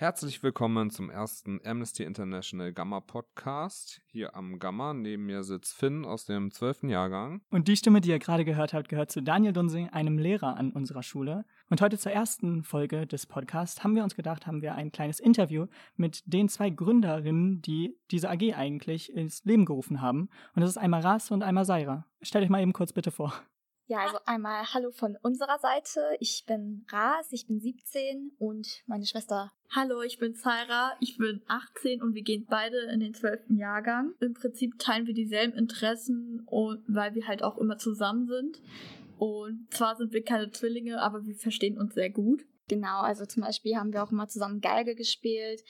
Herzlich willkommen zum ersten Amnesty International Gamma Podcast. Hier am Gamma. Neben mir sitzt Finn aus dem 12. Jahrgang. Und die Stimme, die ihr gerade gehört habt, gehört zu Daniel Dunsing, einem Lehrer an unserer Schule. Und heute zur ersten Folge des Podcasts haben wir uns gedacht, haben wir ein kleines Interview mit den zwei Gründerinnen, die diese AG eigentlich ins Leben gerufen haben. Und das ist einmal Ras und einmal Saira. Stellt euch mal eben kurz bitte vor. Ja, also einmal Hallo von unserer Seite. Ich bin Ras, ich bin 17 und meine Schwester. Hallo, ich bin Zaira, ich bin 18 und wir gehen beide in den 12. Jahrgang. Im Prinzip teilen wir dieselben Interessen und weil wir halt auch immer zusammen sind. Und zwar sind wir keine Zwillinge, aber wir verstehen uns sehr gut. Genau, also zum Beispiel haben wir auch immer zusammen Geige gespielt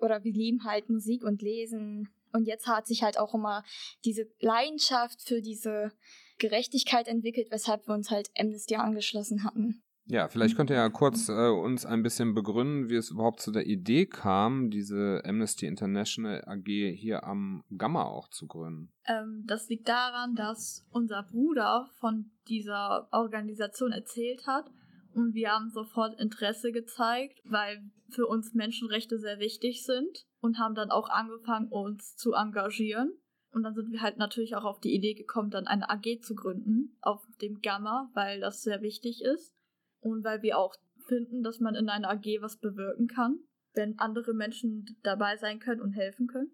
oder wir lieben halt Musik und Lesen. Und jetzt hat sich halt auch immer diese Leidenschaft für diese Gerechtigkeit entwickelt, weshalb wir uns halt Amnesty angeschlossen hatten. Ja, vielleicht könnt ihr ja kurz äh, uns ein bisschen begründen, wie es überhaupt zu der Idee kam, diese Amnesty International AG hier am Gamma auch zu gründen. Ähm, das liegt daran, dass unser Bruder von dieser Organisation erzählt hat und wir haben sofort Interesse gezeigt, weil für uns Menschenrechte sehr wichtig sind und haben dann auch angefangen, uns zu engagieren. Und dann sind wir halt natürlich auch auf die Idee gekommen, dann eine AG zu gründen auf dem Gamma, weil das sehr wichtig ist. Und weil wir auch finden, dass man in einer AG was bewirken kann, wenn andere Menschen dabei sein können und helfen können.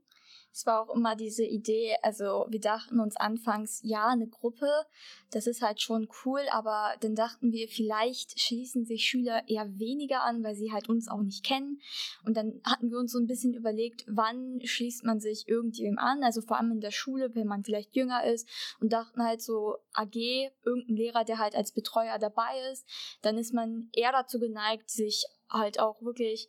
Es war auch immer diese Idee, also wir dachten uns anfangs, ja, eine Gruppe, das ist halt schon cool, aber dann dachten wir, vielleicht schließen sich Schüler eher weniger an, weil sie halt uns auch nicht kennen. Und dann hatten wir uns so ein bisschen überlegt, wann schließt man sich irgendjemandem an, also vor allem in der Schule, wenn man vielleicht jünger ist und dachten halt so, AG, irgendein Lehrer, der halt als Betreuer dabei ist, dann ist man eher dazu geneigt, sich halt auch wirklich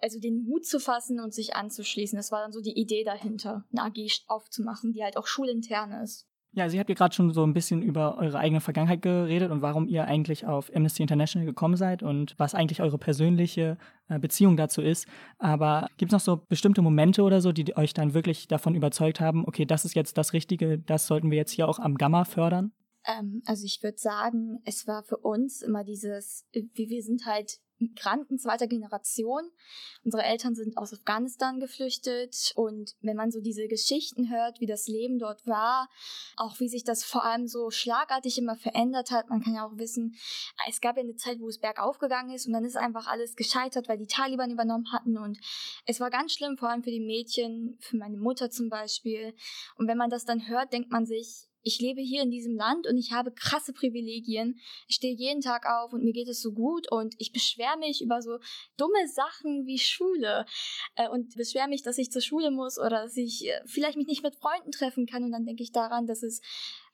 also den Mut zu fassen und sich anzuschließen. Das war dann so die Idee dahinter, eine AG aufzumachen, die halt auch schulintern ist. Ja, Sie habt ja gerade schon so ein bisschen über eure eigene Vergangenheit geredet und warum ihr eigentlich auf Amnesty International gekommen seid und was eigentlich eure persönliche äh, Beziehung dazu ist. Aber gibt es noch so bestimmte Momente oder so, die euch dann wirklich davon überzeugt haben, okay, das ist jetzt das Richtige, das sollten wir jetzt hier auch am Gamma fördern? Ähm, also ich würde sagen, es war für uns immer dieses, wie wir sind halt Migranten zweiter Generation. Unsere Eltern sind aus Afghanistan geflüchtet und wenn man so diese Geschichten hört, wie das Leben dort war, auch wie sich das vor allem so schlagartig immer verändert hat, man kann ja auch wissen, es gab ja eine Zeit, wo es bergauf gegangen ist und dann ist einfach alles gescheitert, weil die Taliban übernommen hatten und es war ganz schlimm, vor allem für die Mädchen, für meine Mutter zum Beispiel. Und wenn man das dann hört, denkt man sich, ich lebe hier in diesem Land und ich habe krasse Privilegien. Ich stehe jeden Tag auf und mir geht es so gut und ich beschwere mich über so dumme Sachen wie Schule äh, und beschwere mich, dass ich zur Schule muss oder dass ich äh, vielleicht mich nicht mit Freunden treffen kann und dann denke ich daran, dass es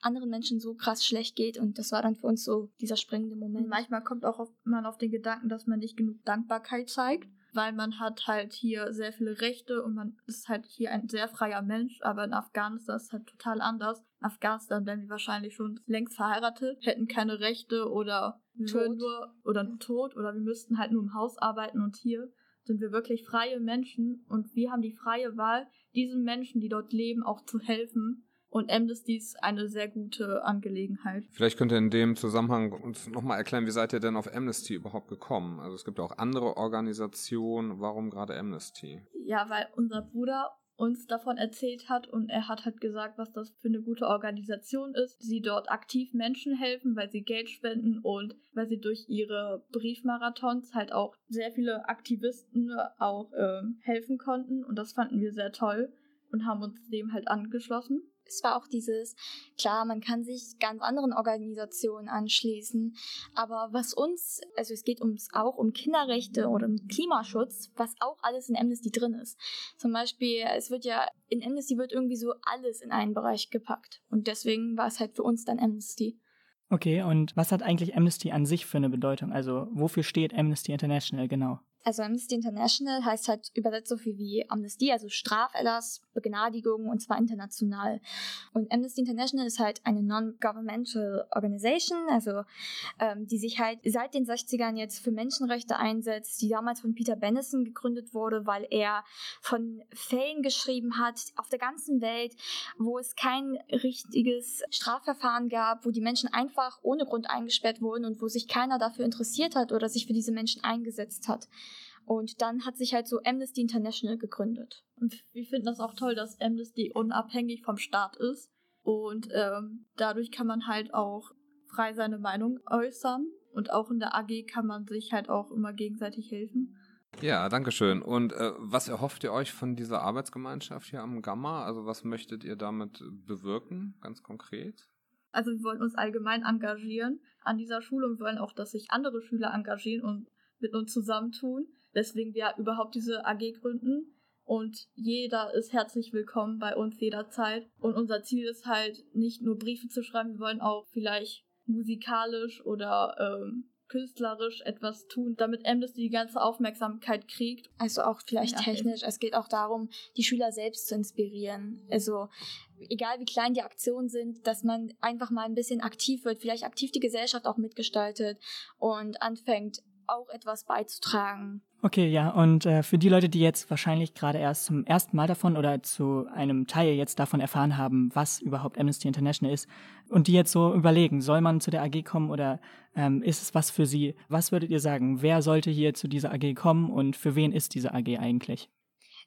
anderen Menschen so krass schlecht geht und das war dann für uns so dieser springende Moment. Manchmal kommt auch man auf den Gedanken, dass man nicht genug Dankbarkeit zeigt weil man hat halt hier sehr viele Rechte und man ist halt hier ein sehr freier Mensch, aber in Afghanistan ist es halt total anders. In Afghanistan wären wir wahrscheinlich schon längst verheiratet, hätten keine Rechte oder tot. nur oder tot oder wir müssten halt nur im Haus arbeiten und hier sind wir wirklich freie Menschen und wir haben die freie Wahl, diesen Menschen, die dort leben, auch zu helfen und Amnesty ist eine sehr gute Angelegenheit. Vielleicht könnt ihr in dem Zusammenhang uns nochmal erklären, wie seid ihr denn auf Amnesty überhaupt gekommen? Also es gibt ja auch andere Organisationen. Warum gerade Amnesty? Ja, weil unser Bruder uns davon erzählt hat und er hat halt gesagt, was das für eine gute Organisation ist. Sie dort aktiv Menschen helfen, weil sie Geld spenden und weil sie durch ihre Briefmarathons halt auch sehr viele Aktivisten auch äh, helfen konnten und das fanden wir sehr toll und haben uns dem halt angeschlossen es war auch dieses, klar, man kann sich ganz anderen Organisationen anschließen, aber was uns, also es geht uns auch um Kinderrechte oder um Klimaschutz, was auch alles in Amnesty drin ist. Zum Beispiel, es wird ja, in Amnesty wird irgendwie so alles in einen Bereich gepackt. Und deswegen war es halt für uns dann Amnesty. Okay, und was hat eigentlich Amnesty an sich für eine Bedeutung? Also wofür steht Amnesty International genau? Also Amnesty International heißt halt übersetzt so viel wie Amnestie, also Straferlass, Begnadigung und zwar international. Und Amnesty International ist halt eine non-governmental Organization, also ähm, die sich halt seit den 60ern jetzt für Menschenrechte einsetzt, die damals von Peter Bennison gegründet wurde, weil er von Fällen geschrieben hat auf der ganzen Welt, wo es kein richtiges Strafverfahren gab, wo die Menschen einfach ohne Grund eingesperrt wurden und wo sich keiner dafür interessiert hat oder sich für diese Menschen eingesetzt hat. Und dann hat sich halt so Amnesty International gegründet. Und wir finden das auch toll, dass Amnesty unabhängig vom Staat ist. Und ähm, dadurch kann man halt auch frei seine Meinung äußern. Und auch in der AG kann man sich halt auch immer gegenseitig helfen. Ja, danke schön. Und äh, was erhofft ihr euch von dieser Arbeitsgemeinschaft hier am Gamma? Also was möchtet ihr damit bewirken, ganz konkret? Also wir wollen uns allgemein engagieren an dieser Schule und wollen auch, dass sich andere Schüler engagieren und mit uns zusammentun. Deswegen wir überhaupt diese AG gründen. Und jeder ist herzlich willkommen bei uns jederzeit. Und unser Ziel ist halt nicht nur Briefe zu schreiben, wir wollen auch vielleicht musikalisch oder ähm, künstlerisch etwas tun, damit Amnesty die ganze Aufmerksamkeit kriegt. Also auch vielleicht ja, technisch. Es geht auch darum, die Schüler selbst zu inspirieren. Also egal wie klein die Aktionen sind, dass man einfach mal ein bisschen aktiv wird, vielleicht aktiv die Gesellschaft auch mitgestaltet und anfängt auch etwas beizutragen. Okay, ja, und äh, für die Leute, die jetzt wahrscheinlich gerade erst zum ersten Mal davon oder zu einem Teil jetzt davon erfahren haben, was überhaupt Amnesty International ist, und die jetzt so überlegen, soll man zu der AG kommen oder ähm, ist es was für sie? Was würdet ihr sagen? Wer sollte hier zu dieser AG kommen und für wen ist diese AG eigentlich?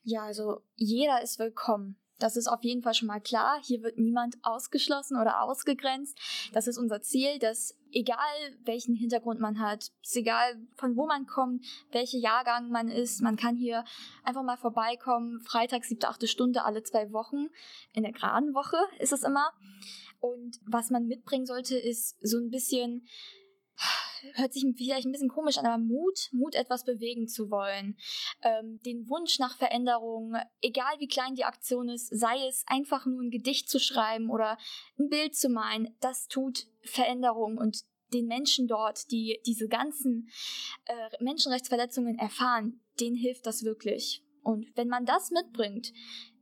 Ja, also jeder ist willkommen. Das ist auf jeden Fall schon mal klar. Hier wird niemand ausgeschlossen oder ausgegrenzt. Das ist unser Ziel, dass egal welchen Hintergrund man hat, egal von wo man kommt, welche Jahrgang man ist, man kann hier einfach mal vorbeikommen. Freitag, siebte, achte Stunde alle zwei Wochen. In der geraden Woche ist es immer. Und was man mitbringen sollte, ist so ein bisschen hört sich vielleicht ein bisschen komisch an, aber Mut, Mut etwas bewegen zu wollen, ähm, den Wunsch nach Veränderung, egal wie klein die Aktion ist, sei es einfach nur ein Gedicht zu schreiben oder ein Bild zu malen, das tut Veränderung und den Menschen dort, die diese ganzen äh, Menschenrechtsverletzungen erfahren, denen hilft das wirklich. Und wenn man das mitbringt,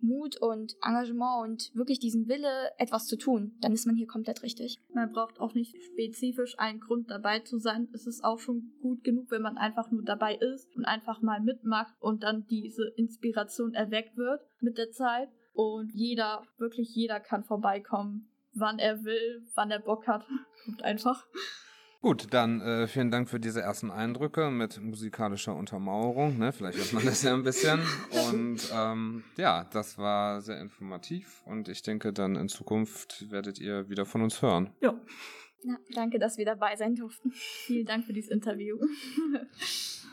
Mut und Engagement und wirklich diesen Wille, etwas zu tun, dann ist man hier komplett richtig. Man braucht auch nicht spezifisch einen Grund dabei zu sein. Es ist auch schon gut genug, wenn man einfach nur dabei ist und einfach mal mitmacht und dann diese Inspiration erweckt wird mit der Zeit. Und jeder, wirklich jeder kann vorbeikommen, wann er will, wann er Bock hat. Kommt einfach. Gut, dann äh, vielen Dank für diese ersten Eindrücke mit musikalischer Untermauerung. Ne? Vielleicht hört man das ja ein bisschen. Und ähm, ja, das war sehr informativ und ich denke, dann in Zukunft werdet ihr wieder von uns hören. Ja. ja danke, dass wir dabei sein durften. Vielen Dank für dieses Interview.